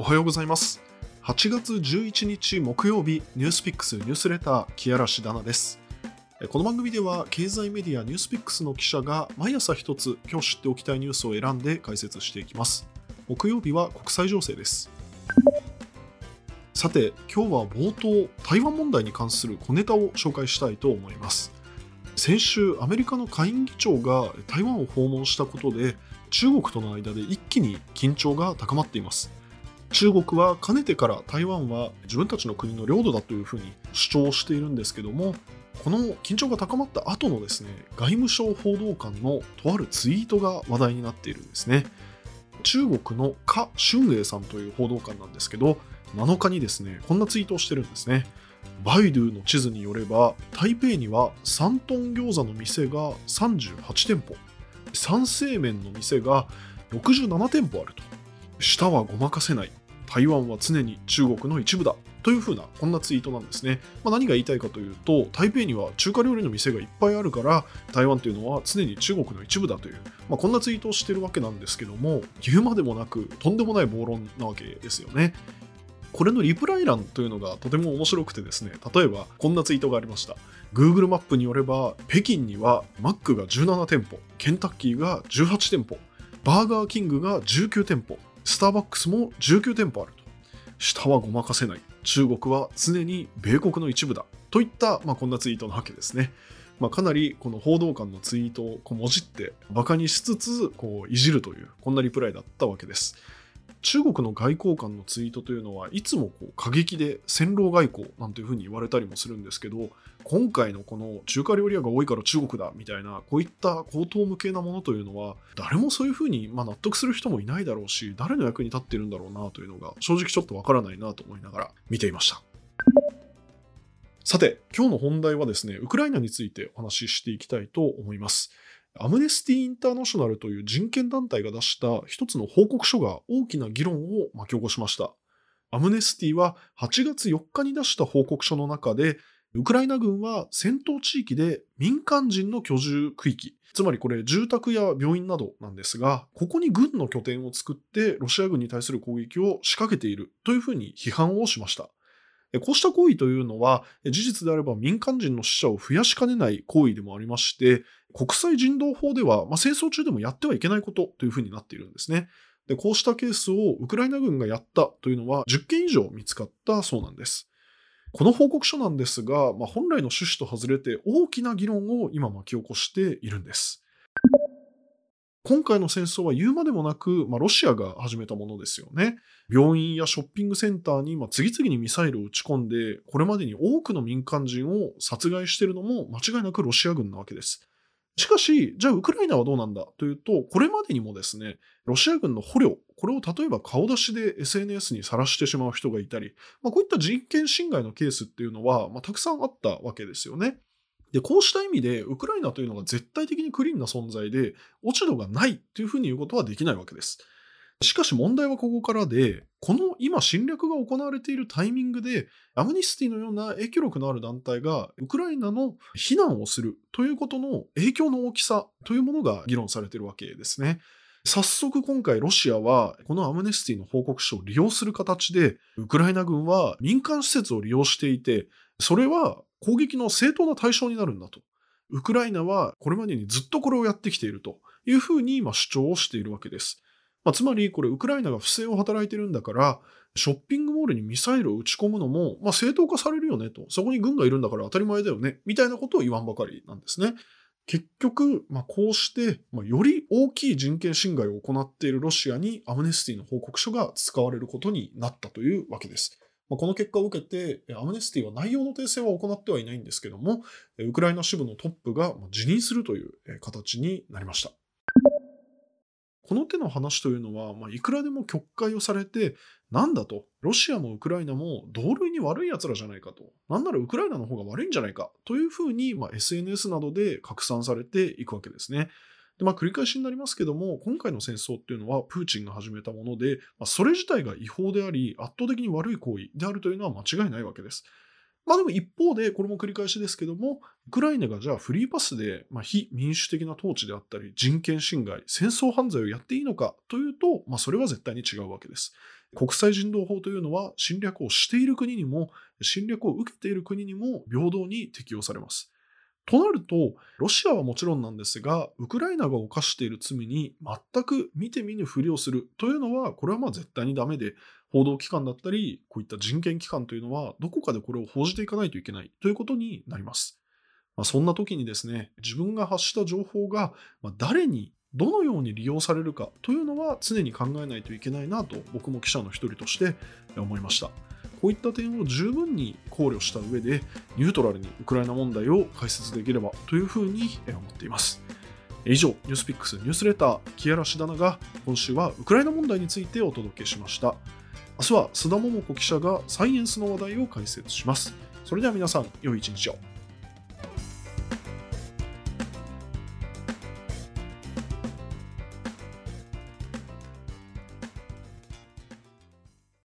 おはようございます。8月11日木曜日ニュースピックスニュースレター木嵐ダナです。この番組では経済メディアニュースピックスの記者が毎朝一つ今日知っておきたいニュースを選んで解説していきます。木曜日は国際情勢です。さて今日は冒頭台湾問題に関する小ネタを紹介したいと思います。先週アメリカの下院議長が台湾を訪問したことで中国との間で一気に緊張が高まっています。中国はかねてから台湾は自分たちの国の領土だというふうに主張しているんですけどもこの緊張が高まった後のですね外務省報道官のとあるツイートが話題になっているんですね。中国の華春英さんという報道官なんですけど7日にですねこんなツイートをしてるんですね。バイドゥの地図によれば台北には3トン餃子の店が38店舗。三製麺の店が67店舗あると。舌はごまかせない。台湾は常に中国の一部だというふうなこんなツイートなんですね、まあ、何が言いたいかというと台北には中華料理の店がいっぱいあるから台湾というのは常に中国の一部だという、まあ、こんなツイートをしてるわけなんですけども言うまでもなくとんでもない暴論なわけですよね。これのリプライ欄というのがとても面白くてですね例えばこんなツイートがありました。Google マップによれば北京にはマックが17店舗ケンタッキーが18店舗バーガーキングが19店舗スターバックスも19店舗あると。下はごまかせない。中国は常に米国の一部だ。といった、まあ、こんなツイートなわけですね。まあ、かなりこの報道官のツイートをこうもじってバカにしつつこういじるというこんなリプライだったわけです。中国の外交官のツイートというのはいつもこう過激で戦狼外交なんていうふうに言われたりもするんですけど今回のこの中華料理屋が多いから中国だみたいなこういった口頭無形なものというのは誰もそういうふうにま納得する人もいないだろうし誰の役に立っているんだろうなというのが正直ちょっとわからないなと思いながら見ていました。さて、今日の本題はですね、ウクライナについてお話ししていきたいと思います。アムネスティ・インターナショナルという人権団体が出した一つの報告書が大きな議論を巻き起こしました。アムネスティは8月4日に出した報告書の中で、ウクライナ軍は戦闘地域で民間人の居住区域、つまりこれ住宅や病院などなんですが、ここに軍の拠点を作ってロシア軍に対する攻撃を仕掛けているというふうに批判をしました。こうした行為というのは、事実であれば民間人の死者を増やしかねない行為でもありまして、国際人道法では、まあ、戦争中でもやってはいけないことというふうになっているんですね。で、こうしたケースをウクライナ軍がやったというのは10件以上見つかったそうなんです。この報告書なんですが、まあ、本来の趣旨と外れて大きな議論を今巻き起こしているんです。今回の戦争は言うまでもなく、まあ、ロシアが始めたものですよね。病院やショッピングセンターに、ま、次々にミサイルを撃ち込んで、これまでに多くの民間人を殺害しているのも間違いなくロシア軍なわけです。しかし、じゃあウクライナはどうなんだというと、これまでにもですね、ロシア軍の捕虜、これを例えば顔出しで SNS にさらしてしまう人がいたり、まあ、こういった人権侵害のケースっていうのは、まあ、たくさんあったわけですよね。で、こうした意味で、ウクライナというのが絶対的にクリーンな存在で、落ち度がないというふうに言うことはできないわけです。しかし問題はここからで、この今侵略が行われているタイミングで、アムニスティのような影響力のある団体がウクライナの非難をするということの影響の大きさというものが議論されているわけですね。早速今回ロシアはこのアムネスティの報告書を利用する形で、ウクライナ軍は民間施設を利用していて、それは攻撃の正当な対象になるんだと。ウクライナはこれまでにずっとこれをやってきているというふうに今主張をしているわけです。まあ、つまりこれウクライナが不正を働いてるんだから、ショッピングモールにミサイルを撃ち込むのも、まあ、正当化されるよねと。そこに軍がいるんだから当たり前だよね。みたいなことを言わんばかりなんですね。結局、まあ、こうして、まあ、より大きい人権侵害を行っているロシアにアムネスティの報告書が使われることになったというわけです。まあ、この結果を受けて、アムネスティは内容の訂正は行ってはいないんですけども、ウクライナ支部のトップが辞任するという形になりました。この手の話というのは、まあ、いくらでも曲解をされて、なんだと、ロシアもウクライナも同類に悪い奴らじゃないかと、なんならウクライナの方が悪いんじゃないかというふうに、まあ、SNS などで拡散されていくわけですね。でまあ、繰り返しになりますけども、今回の戦争っていうのはプーチンが始めたもので、まあ、それ自体が違法であり、圧倒的に悪い行為であるというのは間違いないわけです。まあでも一方で、これも繰り返しですけども、ウクライナがじゃあフリーパスで、まあ、非民主的な統治であったり、人権侵害、戦争犯罪をやっていいのかというと、まあそれは絶対に違うわけです。国際人道法というのは侵略をしている国にも、侵略を受けている国にも平等に適用されます。となると、ロシアはもちろんなんですが、ウクライナが犯している罪に全く見て見ぬふりをするというのは、これはまあ絶対にダメで、報道機関だったり、こういった人権機関というのは、どこかでこれを報じていかないといけないということになります。まあ、そんな時にですね、自分が発した情報が誰にどのように利用されるかというのは常に考えないといけないなと僕も記者の一人として思いました。こういった点を十分に考慮した上でニュートラルにウクライナ問題を解説できればというふうに思っています。以上、ニュースピックスニュースレター、木原しだなが今週はウクライナ問題についてお届けしました。明日は須田桃子記者がサイエンスの話題を解説します。それでは皆さん、良い一日を。